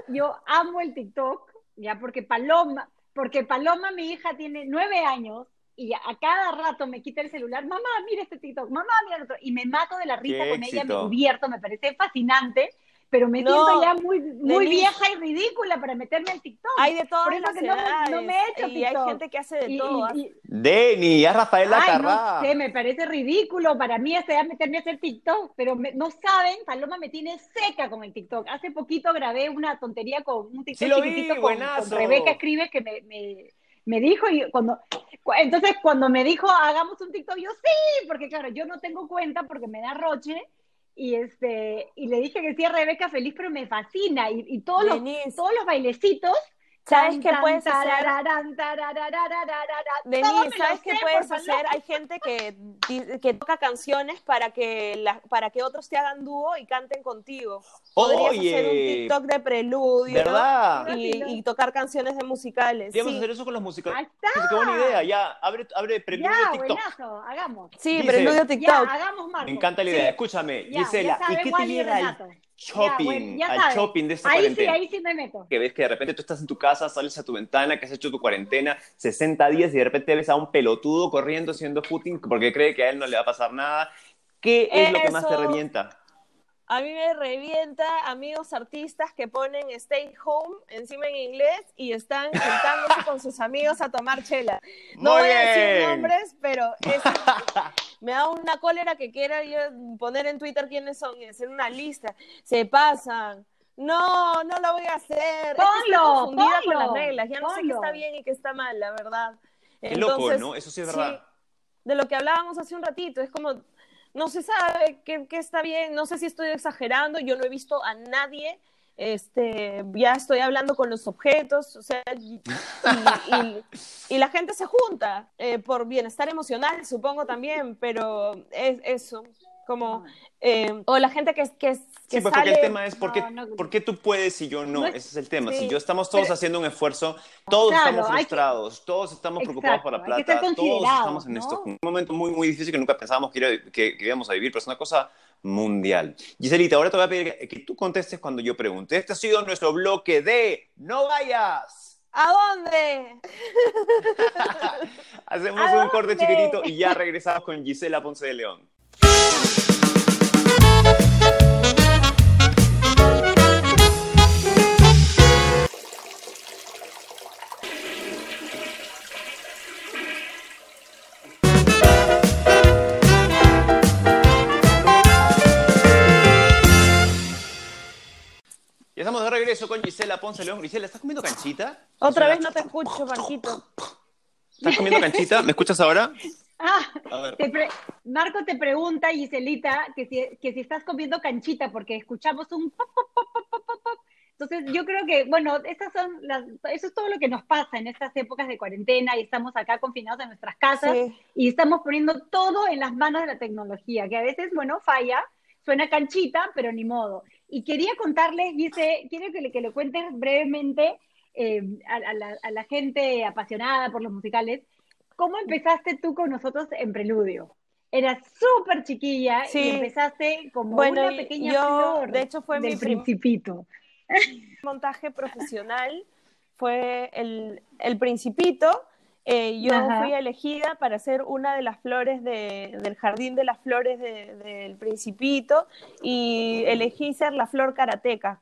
Yo amo el TikTok, ya porque Paloma, porque Paloma, mi hija, tiene nueve años y a cada rato me quita el celular, mamá, mira este TikTok, mamá, mira el otro, y me mato de la risa Qué con ella, me divierto, me parece fascinante, pero me No, siento ya muy, muy Denise. vieja y ridícula para meterme al TikTok. Hay de todas Por eso las que no me- no me he hecho y hay TikTok. gente que hace de Y- y- todo. y- Deni, ya Rafaela Ay, Carrá. no sé, me parece ridículo para mí hasta ya meterme a hacer TikTok, pero me- no saben, Paloma me tiene seca con el TikTok. Hace poquito grabé una tontería con un TikTok Sí lo vi, chiquitito con, buenazo. con Rebeca Escribe que me, me, me dijo y cuando cu- entonces cuando me dijo hagamos un TikTok yo sí, porque claro, yo no tengo cuenta porque me da roche y este y le dije que sí a Rebeca feliz, pero me fascina y, y todos los todos los bailecitos ¿sabes qué puedes hacer? Denise, ¿sabes qué puedes hacer? Hay gente que, que toca canciones para que, la- para que otros te hagan dúo y canten contigo. Podrías hacer un Oye, TikTok de preludio ¿verdad? y, y tocar canciones de musicales. Podríamos Sí, hacer eso con los musicales. Ahí está. Qué buena idea, ya, abre, abre preludio Ya, TikTok. buenazo, hagamos. sí Dice- preludio Ya, TikTok. hagamos Marco. Me encanta la idea. Sí, Escúchame, ya, Gisela, ya ¿y qué te Wally shopping, Ya, bueno, ya al sabes. shopping de esta Ahí sí, cuarentena? ahí sí me meto. que ves que de repente tú estás en tu casa, sales a tu ventana, que has hecho tu cuarentena, 60 días y de repente ves a un pelotudo corriendo haciendo footing porque cree que a él no le va a pasar nada. ¿Qué es lo que más te revienta? A mí me revienta amigos artistas que ponen stay home encima en inglés y están juntándose con sus amigos a tomar chela. No Muy voy a decir nombres, pero es- [LAUGHS] me da una cólera que quiera yo poner en Twitter quiénes son y hacer una lista. Se pasan. No, no lo voy a hacer. Es que estoy Ponlo, confundida con ponlo, las reglas. Ya no sé qué ponlo. está bien y qué está mal, la verdad. Qué loco, ¿no? Eso sí es verdad. de lo que hablábamos hace un ratito, es como, no se sabe qué, qué está bien, no sé si estoy exagerando, yo no he visto a nadie, este, ya estoy hablando con los objetos, o sea, y, y- y la gente se junta eh, por bienestar emocional, supongo también, pero es eso, como, eh, o la gente que, que, que Sí, sale... porque el tema es ¿por qué, No, no. por qué tú puedes y yo no? No es- Ese es el tema. sí, si yo estamos todos pero- haciendo un esfuerzo, todos Claro, estamos que- frustrados, todos estamos preocupados por la plata, todos estamos en ¿no? esto. Un momento muy, muy difícil que nunca pensábamos que, era- que, que íbamos a vivir, pero es una cosa mundial. Giselita, ahora te voy a pedir que, tú contestes cuando yo pregunte. Este ha sido nuestro bloque de No vayas. ¿A dónde? [LAUGHS] Hacemos ¿A un corte chiquitito y ya regresamos con Gisela Ponce de León. Regreso con Gisela Ponce León. Gisela, ¿estás comiendo canchita? Otra vez no te escucho, Marquito. ¿Estás comiendo canchita? ¿Me escuchas ahora? [LAUGHS] Ah, A ver. te pre- Marco te pregunta, Giselita, que si, que si estás comiendo canchita, porque escuchamos un pop, pop, pop, pop, pop, pop, pop. Entonces, yo creo que, bueno, estas son las, eso es todo lo que nos pasa en estas épocas de cuarentena y estamos acá confinados en nuestras casas Sí. y estamos poniendo todo en las manos de la tecnología, que a veces, bueno, falla, suena canchita, pero ni modo. Y quería contarles, dice, quiero que le, que le cuentes brevemente eh, a, a la, a la gente apasionada por los musicales, ¿cómo empezaste tú con nosotros en Preludio? Eras súper chiquilla Sí. y empezaste como Bueno, una pequeña yo, de hecho, fue del mi principito. [LAUGHS] montaje profesional fue el, el Principito. Eh, yo Ajá. fui elegida para ser una de las flores de- del jardín de las flores de- del Principito y elegí ser la flor karateca.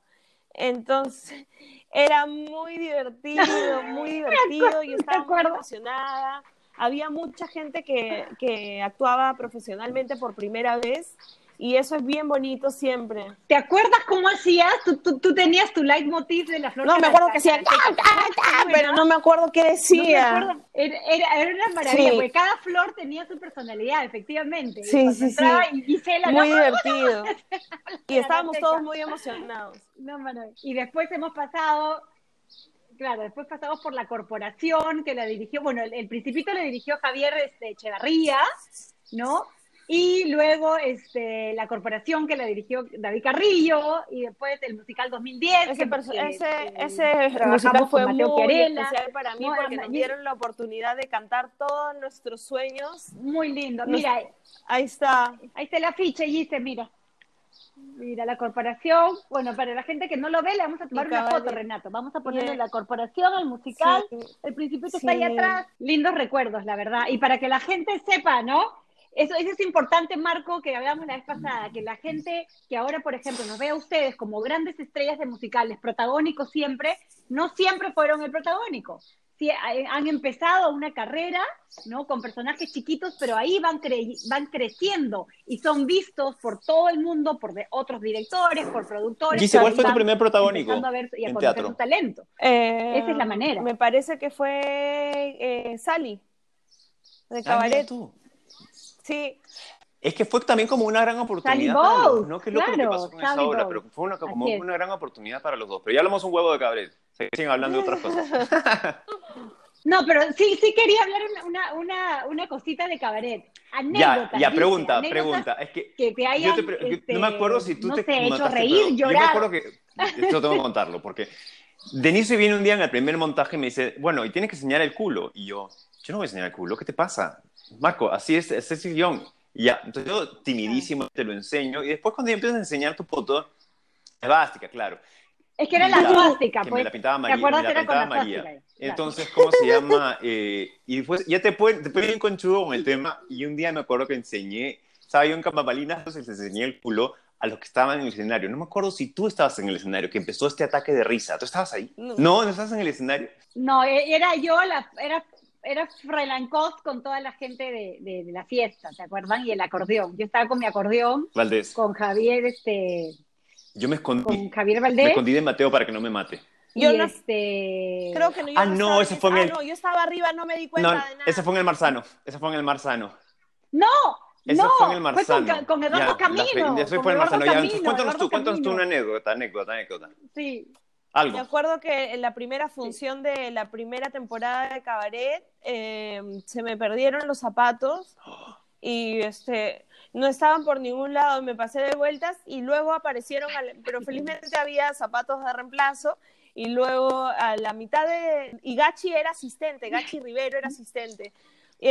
Entonces, [LAUGHS] era muy divertido, [LAUGHS] muy divertido. Yo me estaba muy emocionada. Había mucha gente que, que actuaba profesionalmente por primera vez y eso es bien bonito siempre. ¿Te acuerdas cómo hacías? Tú, tú, tú tenías tu leitmotiv de la flor. No, me acuerdo que hacía "Ah, ah, ah", pero no me acuerdo qué No me decía. acuerdo. Era, era, era una maravilla, Sí. porque cada flor tenía su personalidad, efectivamente. Sí, sí, sí. y Gisela, Muy no, [LAUGHS] divertido. Y estábamos todos muy emocionados. no. Y después hemos pasado, claro, después pasamos por la corporación que la dirigió, bueno, el, el Principito le dirigió Javier este, Echevarría, ¿no? Y luego este, la corporación que la dirigió David Carrillo, y después el musical 2010. Ese, que- ese, que ese musical fue muy Chiarella. especial para mí No, porque nos dieron la oportunidad de cantar todos nuestros sueños. Muy lindo. Nos- Mira, Ahí está. ahí está el afiche, Gise, mira. Mira, la corporación, bueno, para la gente que no lo ve, le vamos a tomar una foto, Renato. Vamos a ponerle la corporación, el musical, el principito está ahí atrás. Lindos recuerdos, la verdad. Y para que la gente sepa, ¿no? Eso, eso es importante, Marco, que hablamos la vez pasada, que la gente que ahora, por ejemplo, nos ve a ustedes como grandes estrellas de musicales, protagónicos siempre, no siempre fueron el protagónico han empezado una carrera, ¿no? Con personajes chiquitos, pero ahí van, van creciendo y son vistos por todo el mundo, por otros directores, por productores. Dice, ¿cuál fue tu primer protagónico a ver, y a en teatro? su talento. Eh, Esa es la manera. Me parece que fue eh, Sally, de ah, Cabaret. Sí. Es que fue también como una gran oportunidad para los, ¿no? Que es lo que pasó con esa obra, pero fue una, como una gran oportunidad para los dos. Pero ya hablamos un huevo de cabaret. Siguen hablando de otras cosas. [LAUGHS] No, pero sí, sí quería hablar una, una, una cosita de cabaret. Anécdotas, ya, ya, pregunta, pregunta. Es que, que te hayan, no me este, acuerdo si tú no te sé, hecho reír, llorar. Yo me acuerdo que, esto tengo que contarlo, porque Denise viene un día en el primer montaje y me dice, bueno, y tienes que enseñar el culo. Y yo, yo no voy a enseñar el culo, ¿qué te pasa? Marco, así es, ese es el guion. Ya, entonces yo timidísimo te lo enseño y después cuando yo empiezo a enseñar tu foto, es bástica, claro. Es que era la suástica, pues. Me la pintaba María. Con la María. Entonces, ¿cómo se llama? [LAUGHS] Eh, y después, ya te pueden, te pueden bien conchudo con el tema. Y un día me acuerdo que enseñé, estaba yo en Camapalinas, entonces les enseñé el culo a los que estaban en el escenario. No me acuerdo si tú estabas en el escenario, que empezó este ataque de risa. ¿Tú estabas ahí? No, no, estabas en el escenario. No, e, era yo, la, era, era Freelancos con toda la gente de, de, la fiesta, ¿te acuerdan? Y el acordeón. Yo estaba con mi acordeón. Valdés. Con Javier, este yo me escondí. Con Javier Valdés. Me escondí de Mateo para que no me mate. Yo no, este... creo que no. Yo ah, no, ese fue en ah, el. no, yo estaba arriba, no me di cuenta de nada. Ese fue en el Marzano. Ese fue en el Marzano. No, ese no, fue en el Marzano. Fue con, con Eduardo Camino. Ese fue en el Marzano. Ya, cuéntanos tú, cuéntanos tú una anécdota, anécdota, anécdota. Sí. Algo. Me acuerdo que en la primera función de la primera temporada de Cabaret eh, se me perdieron los zapatos [GASPS] y este no estaban por ningún lado, me pasé de vueltas y luego aparecieron, pero felizmente había zapatos de reemplazo y luego a la mitad de... Y Gachi era asistente, Gachi Rivero era asistente. Y,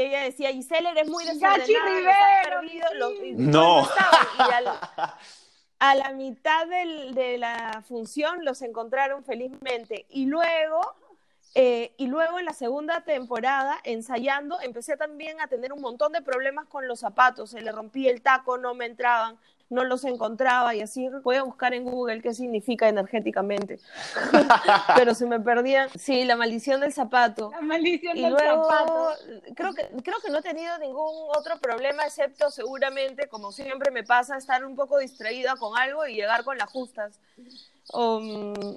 ella decía, Giselle, eres muy desordenada, Gachi Rivero, no. [LAUGHS] a la mitad de la función los encontraron felizmente y luego eh, y luego en la segunda temporada, ensayando, empecé también a tener un montón de problemas con los zapatos. Se le rompía el taco, no me entraban, no los encontraba y así voy a buscar en Google qué significa energéticamente. [LAUGHS] Pero se me perdían. Sí, la maldición del zapato. La maldición y del luego, zapato. Creo que, creo que no he tenido ningún otro problema, excepto seguramente, como siempre me pasa, estar un poco distraída con algo y llegar con las justas. Um,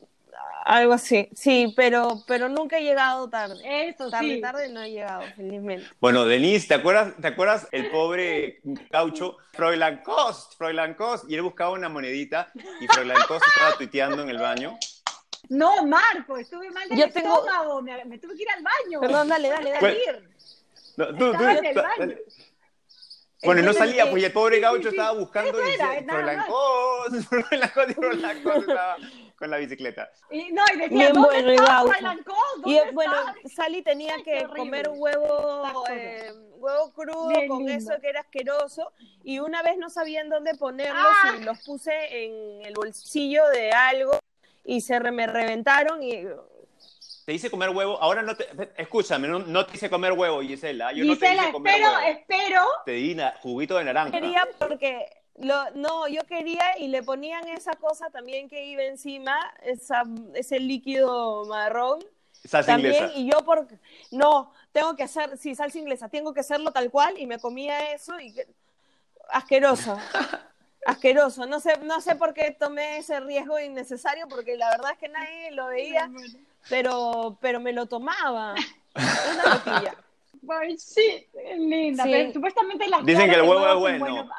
algo así, sí, pero, pero nunca he llegado tarde. Eso tarde, tarde no he llegado, felizmente. Bueno, Denise, ¿te acuerdas, ¿te acuerdas el pobre caucho Kost? Fräulein Kost, y él buscaba una monedita y Fräulein Kost estaba tuiteando en el baño. No, Marco, estuve mal del Yo estómago, me, me, tuve que ir al baño. Perdón, dale, dale, dale. No, tú, tú, en el baño. Bueno, no salía, pues el pobre gaucho estaba buscando y decía, Fräulein Kost, Fräulein Kost estaba con la bicicleta. Y, no, y decía, Bien bueno, y bueno, Sally tenía que comer huevo, eh, huevo crudo con eso que era asqueroso. Y una vez no sabían dónde ponerlos y ah. los puse en el bolsillo de algo y se me reventaron y te hice comer huevo, ahora no te, escúchame, no, te hice comer huevo, Gisela, yo Gisela, no te hice comer espero, huevo. espero. Te di juguito de naranja. Quería porque lo, no, yo quería y le ponían esa cosa también que iba encima, esa, ese líquido marrón. Salsa también, inglesa. Y yo, por, no, tengo que hacer, sí, salsa inglesa, tengo que hacerlo tal cual y me comía eso y asqueroso. [LAUGHS] asqueroso. No sé, no sé por qué tomé ese riesgo innecesario, porque la verdad es que nadie lo veía, pero, pero me lo tomaba. [LAUGHS] Una loquilla. Linda. Pero supuestamente las Dicen que el huevo es bueno. bueno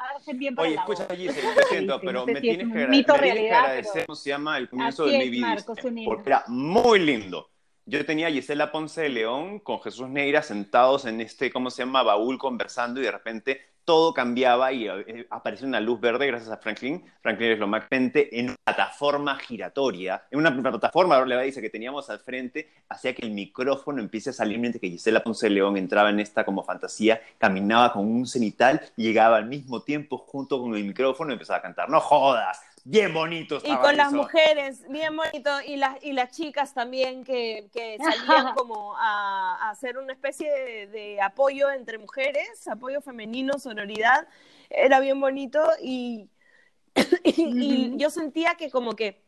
Oye, escucha, Giselle, lo siento, [LAUGHS] pero me tienes que, mito me tienes que agradecer cómo se llama el comienzo de mi vida. Porque era muy lindo. Yo tenía a Gisela Ponce de León con Jesús Neira sentados en este, ¿cómo se llama? Baúl conversando y de repente todo cambiaba y eh, apareció una luz verde gracias a Franklin. Franklin es lo más frente en una plataforma giratoria, en una plataforma, le dice que teníamos al frente, hacía que el micrófono empiece a salir mientras que Gisela Ponce León entraba en esta como fantasía, caminaba con un cenital, llegaba al mismo tiempo junto con el micrófono y empezaba a cantar, no jodas, bien bonito. Y con las mujeres, bien bonito, y las, y las chicas también que, que salían [LAUGHS] como a, hacer una especie de, apoyo entre mujeres, apoyo femenino, sonoridad, era bien bonito y, [COUGHS] y, yo sentía que como que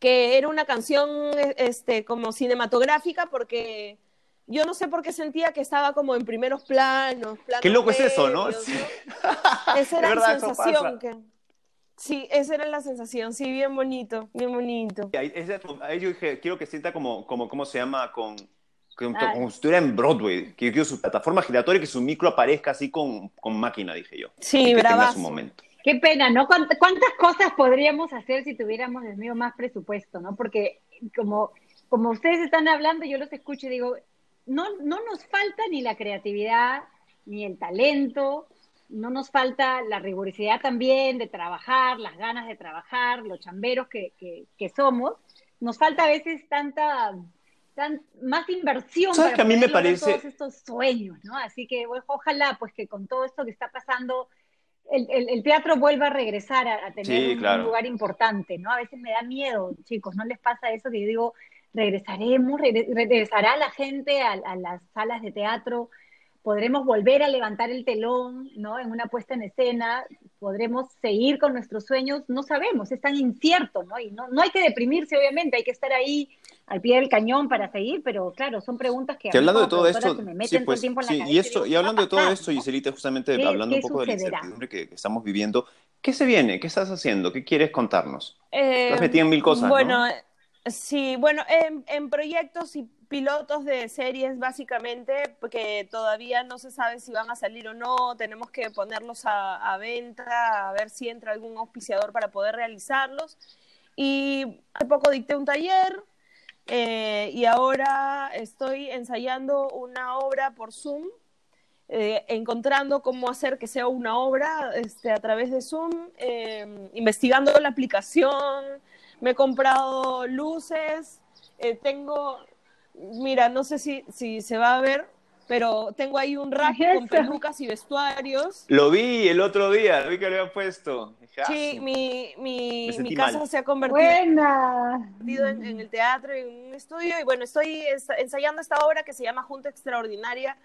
que era una canción este como cinematográfica porque yo no sé por qué sentía que estaba como en primeros planos. qué loco es eso, ¿no? Esa [LAUGHS] era la sensación que Sí, esa era la sensación, sí, bien bonito, bien bonito. Ahí, yo dije, quiero que sienta como, como ¿cómo se llama? Con, ah. como si estuviera en Broadway, que quiero su plataforma giratoria, que su micro aparezca así con, con máquina, dije yo. Sí, bravazo. momento. Qué pena, ¿no? ¿Cuántas cosas podríamos hacer si tuviéramos, Dios mío, más presupuesto, ¿no? Porque como, como ustedes están hablando, yo los escucho y digo, no, no nos falta ni la creatividad, ni el talento, no nos falta la rigurosidad también de trabajar, las ganas de trabajar, los chamberos que, que, somos. Nos falta a veces tanta, tan, más inversión para que a mí me parece... todos estos sueños, ¿no? Así que ojalá pues que con todo esto que está pasando, el, el, teatro vuelva a regresar a, tener un, lugar importante, ¿no? A veces me da miedo, chicos, ¿no les pasa eso que yo digo, regresaremos, regresará la gente a, a las salas de teatro? Podremos volver a levantar el telón, ¿no? En una puesta en escena, podremos seguir con nuestros sueños, no sabemos, es tan incierto, ¿no? Y no, no hay que deprimirse, obviamente, hay que estar ahí al pie del cañón para seguir, pero claro, son preguntas que, que hablando de todo esto, sí, pues, sí, y esto, y hablando de todo esto, Giselita, justamente hablando un poco de la incertidumbre que, estamos viviendo, ¿qué se viene? ¿Qué estás haciendo? ¿Qué quieres contarnos? Eh, estás metida en mil cosas, bueno, Sí, bueno, en, proyectos y pilotos de series básicamente, porque todavía no se sabe si van a salir o no, tenemos que ponerlos a, venta, a ver si entra algún auspiciador para poder realizarlos. Y hace poco dicté un taller eh, y ahora estoy ensayando una obra por Zoom, eh, encontrando cómo hacer que sea una obra este, a través de Zoom, eh, investigando la aplicación me he comprado luces, eh, tengo, mira, no sé si, si se va a ver, pero tengo ahí un rack con pelucas y vestuarios. Lo vi el otro día, lo vi que lo había puesto. Sí, mi, mi, mi casa se ha convertido En, en, el teatro, en un estudio, y bueno, estoy ensayando esta obra que se llama Junta Extraordinaria,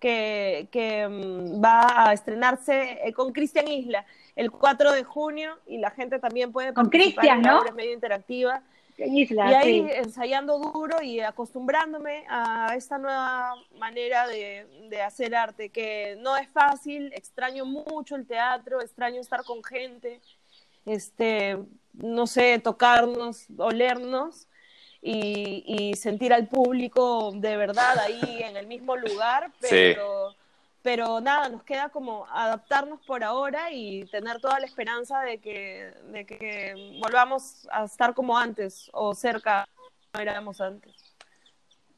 que, que mm, va a estrenarse eh, con Cristian Isla el 4 de junio y la gente también puede con Cristian, ¿no? Es medio interactiva. Isla, y ahí ensayando duro y acostumbrándome a esta nueva manera de, de, hacer arte, que no es fácil, extraño mucho el teatro, extraño estar con gente, este, no sé, tocarnos, olernos y, y sentir al público de verdad ahí en el mismo lugar, pero pero nada, nos queda como adaptarnos por ahora y tener toda la esperanza de que, de que volvamos a estar como antes o cerca como éramos antes.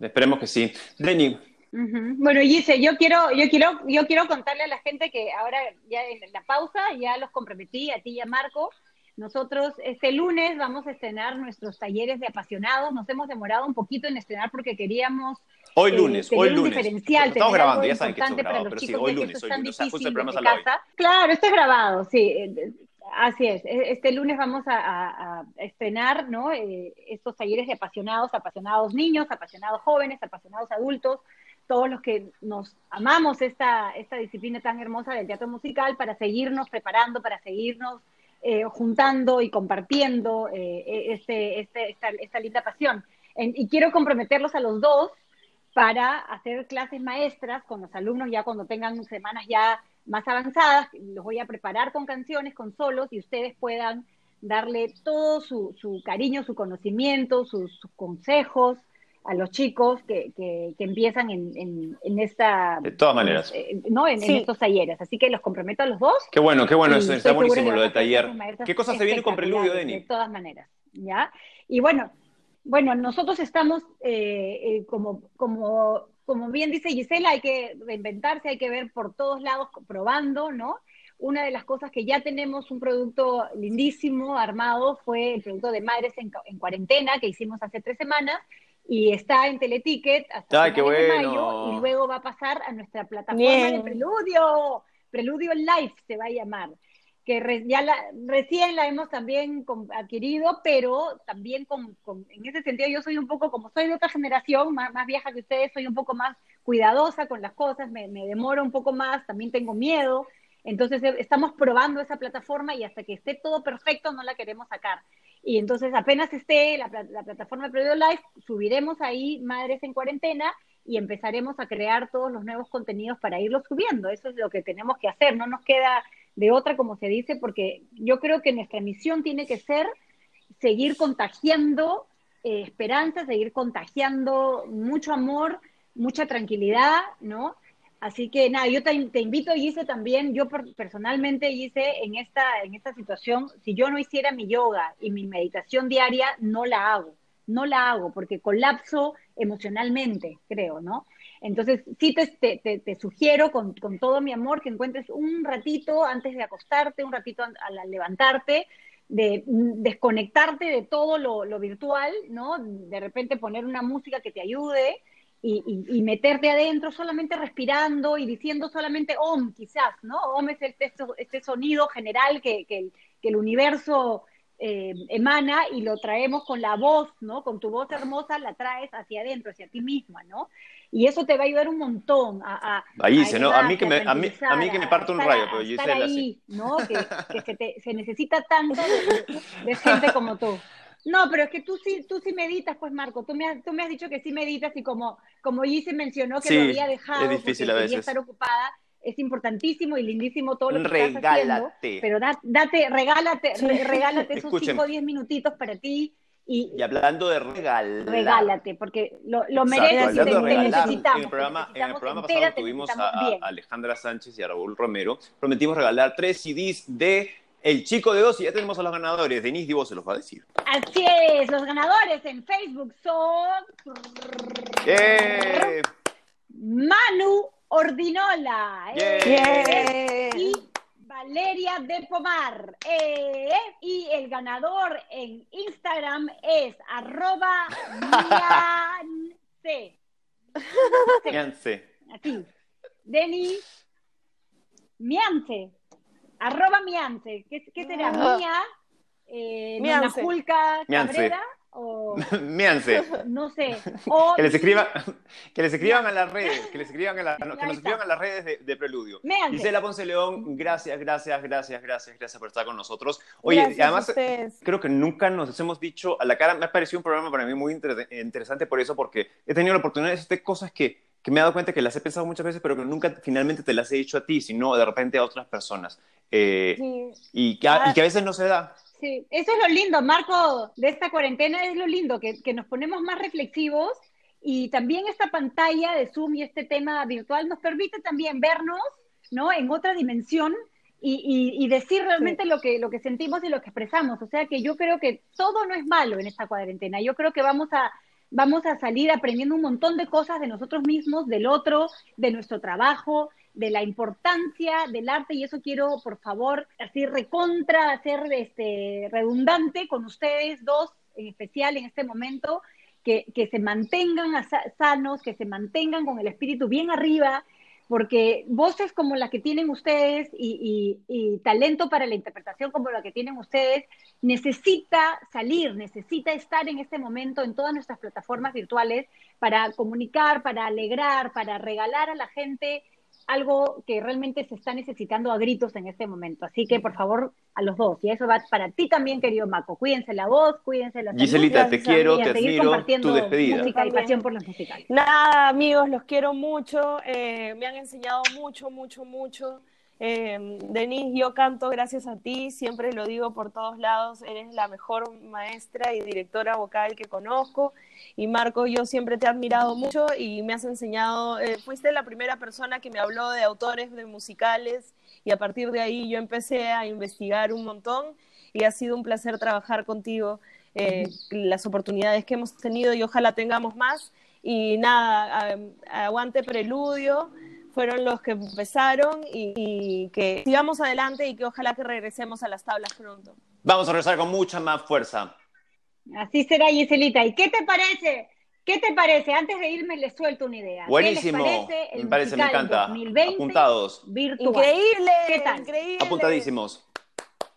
Esperemos que sí. Denny. Bueno, Gise, yo quiero, yo quiero, yo quiero contarle a la gente que ahora ya en la pausa ya los comprometí a ti y a Marco. Nosotros este lunes vamos a estrenar nuestros talleres de apasionados. Nos hemos demorado un poquito en estrenar porque queríamos Hoy eh, lunes, hoy lunes. Diferencial, Estamos grabando, ya saben que esto es grabado, pero sí, hoy lunes, hoy lunes. O sea, el programa casa. Claro, esto es grabado, sí. Eh, así es. E, este lunes vamos a, estrenar ¿no? Eh, estos talleres de apasionados, apasionados niños, apasionados jóvenes, apasionados adultos, todos los que nos amamos esta, esta disciplina tan hermosa del teatro musical para seguirnos preparando, para seguirnos juntando y compartiendo e, este, este, esta, esta, linda pasión. y quiero comprometerlos a los dos para hacer clases maestras con los alumnos ya cuando tengan semanas ya más avanzadas. Los voy a preparar con canciones, con solos y ustedes puedan darle todo su, su cariño, su conocimiento, sus, consejos a los chicos que, que, empiezan en, en, esta... De todas maneras. Eh, ¿no? En, estos talleres. Así que los comprometo a los dos. Qué bueno, qué bueno, eso, está buenísimo lo del taller. ¿Qué cosas se viene con Preludio, Denny? De todas maneras, ¿ya? Y bueno, bueno, nosotros estamos eh, eh, como, como como bien dice Gisela, hay que reinventarse, hay que ver por todos lados probando, ¿no? Una de las cosas que ya tenemos un producto lindísimo armado fue el producto de Madres en, Cuarentena que hicimos hace tres semanas y está en Teleticket hasta Ay, qué mayo y luego va a pasar a nuestra plataforma de Preludio. Preludio Live se va a llamar que ya la, recién la hemos también adquirido, pero también con, en ese sentido yo soy un poco, como soy de otra generación, más, más vieja que ustedes, soy un poco más cuidadosa con las cosas, me, demoro un poco más, también tengo miedo, entonces eh, estamos probando esa plataforma y hasta que esté todo perfecto no la queremos sacar. Y entonces apenas esté la, la plataforma de Predio Live, subiremos ahí Madres en Cuarentena y empezaremos a crear todos los nuevos contenidos para irlos subiendo. Eso es lo que tenemos que hacer, no nos queda de otra, como se dice, porque yo creo que nuestra misión tiene que ser seguir contagiando eh, esperanza, seguir contagiando mucho amor, mucha tranquilidad, ¿no? Así que nada, yo te, invito, hice también, yo personalmente hice en esta, en esta situación, si yo no hiciera mi yoga y mi meditación diaria, no la hago, no la hago porque colapso emocionalmente, creo, ¿no? Entonces, sí te, te, sugiero con, todo mi amor que encuentres un ratito antes de acostarte, un ratito al, levantarte, de mm, desconectarte de todo lo, virtual, ¿no? De repente poner una música que te ayude y, meterte adentro solamente respirando y diciendo solamente OM, quizás, ¿no? OM es este, este sonido general que, que, que el universo eh, emana y lo traemos con la voz, ¿no? Con tu voz hermosa la traes hacia adentro, hacia ti misma, ¿no? Y eso te va a ayudar un montón a... a ahí dice, ¿no? A mí que me, a mí, a mí que me parte un rayo, pero yo estar ahí, ¿no? Que, que se, te, se, necesita tanto de, gente como tú. No, pero es que tú sí, tú sí meditas, pues Marco, tú me has, tú me has dicho que sí meditas y como, como Gise mencionó que lo había dejado es difícil a veces. estar ocupada, es importantísimo y lindísimo todo lo que regálate. estás haciendo, pero date, regálate, regálate esos 5 o 10 minutitos para ti. Y, y, hablando de regalar. Regálate, porque lo, lo mereces y te, necesitamos. En el programa, en el programa pasado tuvimos a, Alejandra Sánchez y a Raúl Romero. Prometimos regalar tres CDs de El Chico de Dos y ya tenemos a los ganadores. Denise Divo se los va a decir. Así es, los ganadores en Facebook son... ¡Eh! Manu Ordinola eh, y Valeria de Pomar. Eh, y el ganador en Instagram es arroba miance. [LAUGHS] Miance. Así. Denis Miance. Arroba Miance. ¿Qué, qué será? Ah. Mía. Eh, Miance. Cabrera o [LAUGHS] Miance. [LAUGHS] No sé. que les escriban, [LAUGHS] que les escriban a las redes, que les escriban a que nos escriban a las redes de, Preludio. Gisela Ponce León, gracias, gracias, gracias, gracias, gracias por estar con nosotros. Oye, además creo que nunca nos hemos dicho a la cara, me ha parecido un programa para mí muy interesante por eso, porque he tenido la oportunidad de hacer cosas que, que me he dado cuenta que las he pensado muchas veces, pero que nunca finalmente te las he dicho a ti, sino de repente a otras personas. Eh, y, que y que a veces no se da. Sí, eso es lo lindo, Marco, de esta cuarentena es lo lindo, que, nos ponemos más reflexivos y también esta pantalla de Zoom y este tema virtual nos permite también vernos, ¿no? En otra dimensión y, decir realmente lo, que, lo que sentimos y lo que expresamos. O sea que yo creo que todo no es malo en esta cuarentena. Yo creo que vamos a, vamos a salir aprendiendo un montón de cosas de nosotros mismos, del otro, de nuestro trabajo, de la importancia del arte y eso quiero, por favor, así recontra, hacer este, redundante con ustedes dos, en especial en este momento, que, que se mantengan sanos, que se mantengan con el espíritu bien arriba, porque voces como la que tienen ustedes y, y, talento para la interpretación como la que tienen ustedes, necesita salir, necesita estar en este momento en todas nuestras plataformas virtuales para comunicar, para alegrar, para regalar a la gente algo que realmente se está necesitando a gritos en este momento. Así que, por favor, a los dos. Y eso va para ti también, querido Maco. Cuídense la voz, cuídense la Giselita, te quiero, te admiro, tu despedida. Música y pasión por los musicales. Nada, amigos, los quiero mucho. Eh, me han enseñado mucho, mucho, mucho. Eh, Denise, yo canto gracias a ti, siempre lo digo por todos lados, eres la mejor maestra y directora vocal que conozco. Y Marco, yo siempre te he admirado mucho y me has enseñado, eh, fuiste la primera persona que me habló de autores de musicales y a partir de ahí yo empecé a investigar un montón y ha sido un placer trabajar contigo, eh, las oportunidades que hemos tenido y ojalá tengamos más y nada, aguante preludio fueron los que empezaron y, que sigamos adelante y que ojalá que regresemos a las tablas pronto. Vamos a regresar con mucha más fuerza. Así será, Giselita. ¿Y qué te parece? ¿Qué te parece? Antes de irme les suelto una idea. Buenísimo. parece me parece, me encanta. Apuntados. Increíble. ¿Qué tal? Increíble. Apuntadísimos.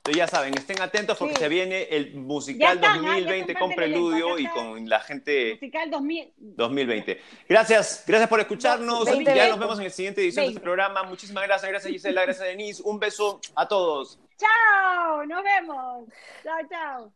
Entonces ya saben, estén atentos porque se viene el musical 2020 con Preludio y con la gente. Musical 2020. Gracias, gracias por escucharnos. ya nos vemos en el siguiente edición de este programa. Muchísimas gracias, gracias Gisela, gracias Denise. Un beso a todos. Chao, nos vemos. Chao, chao.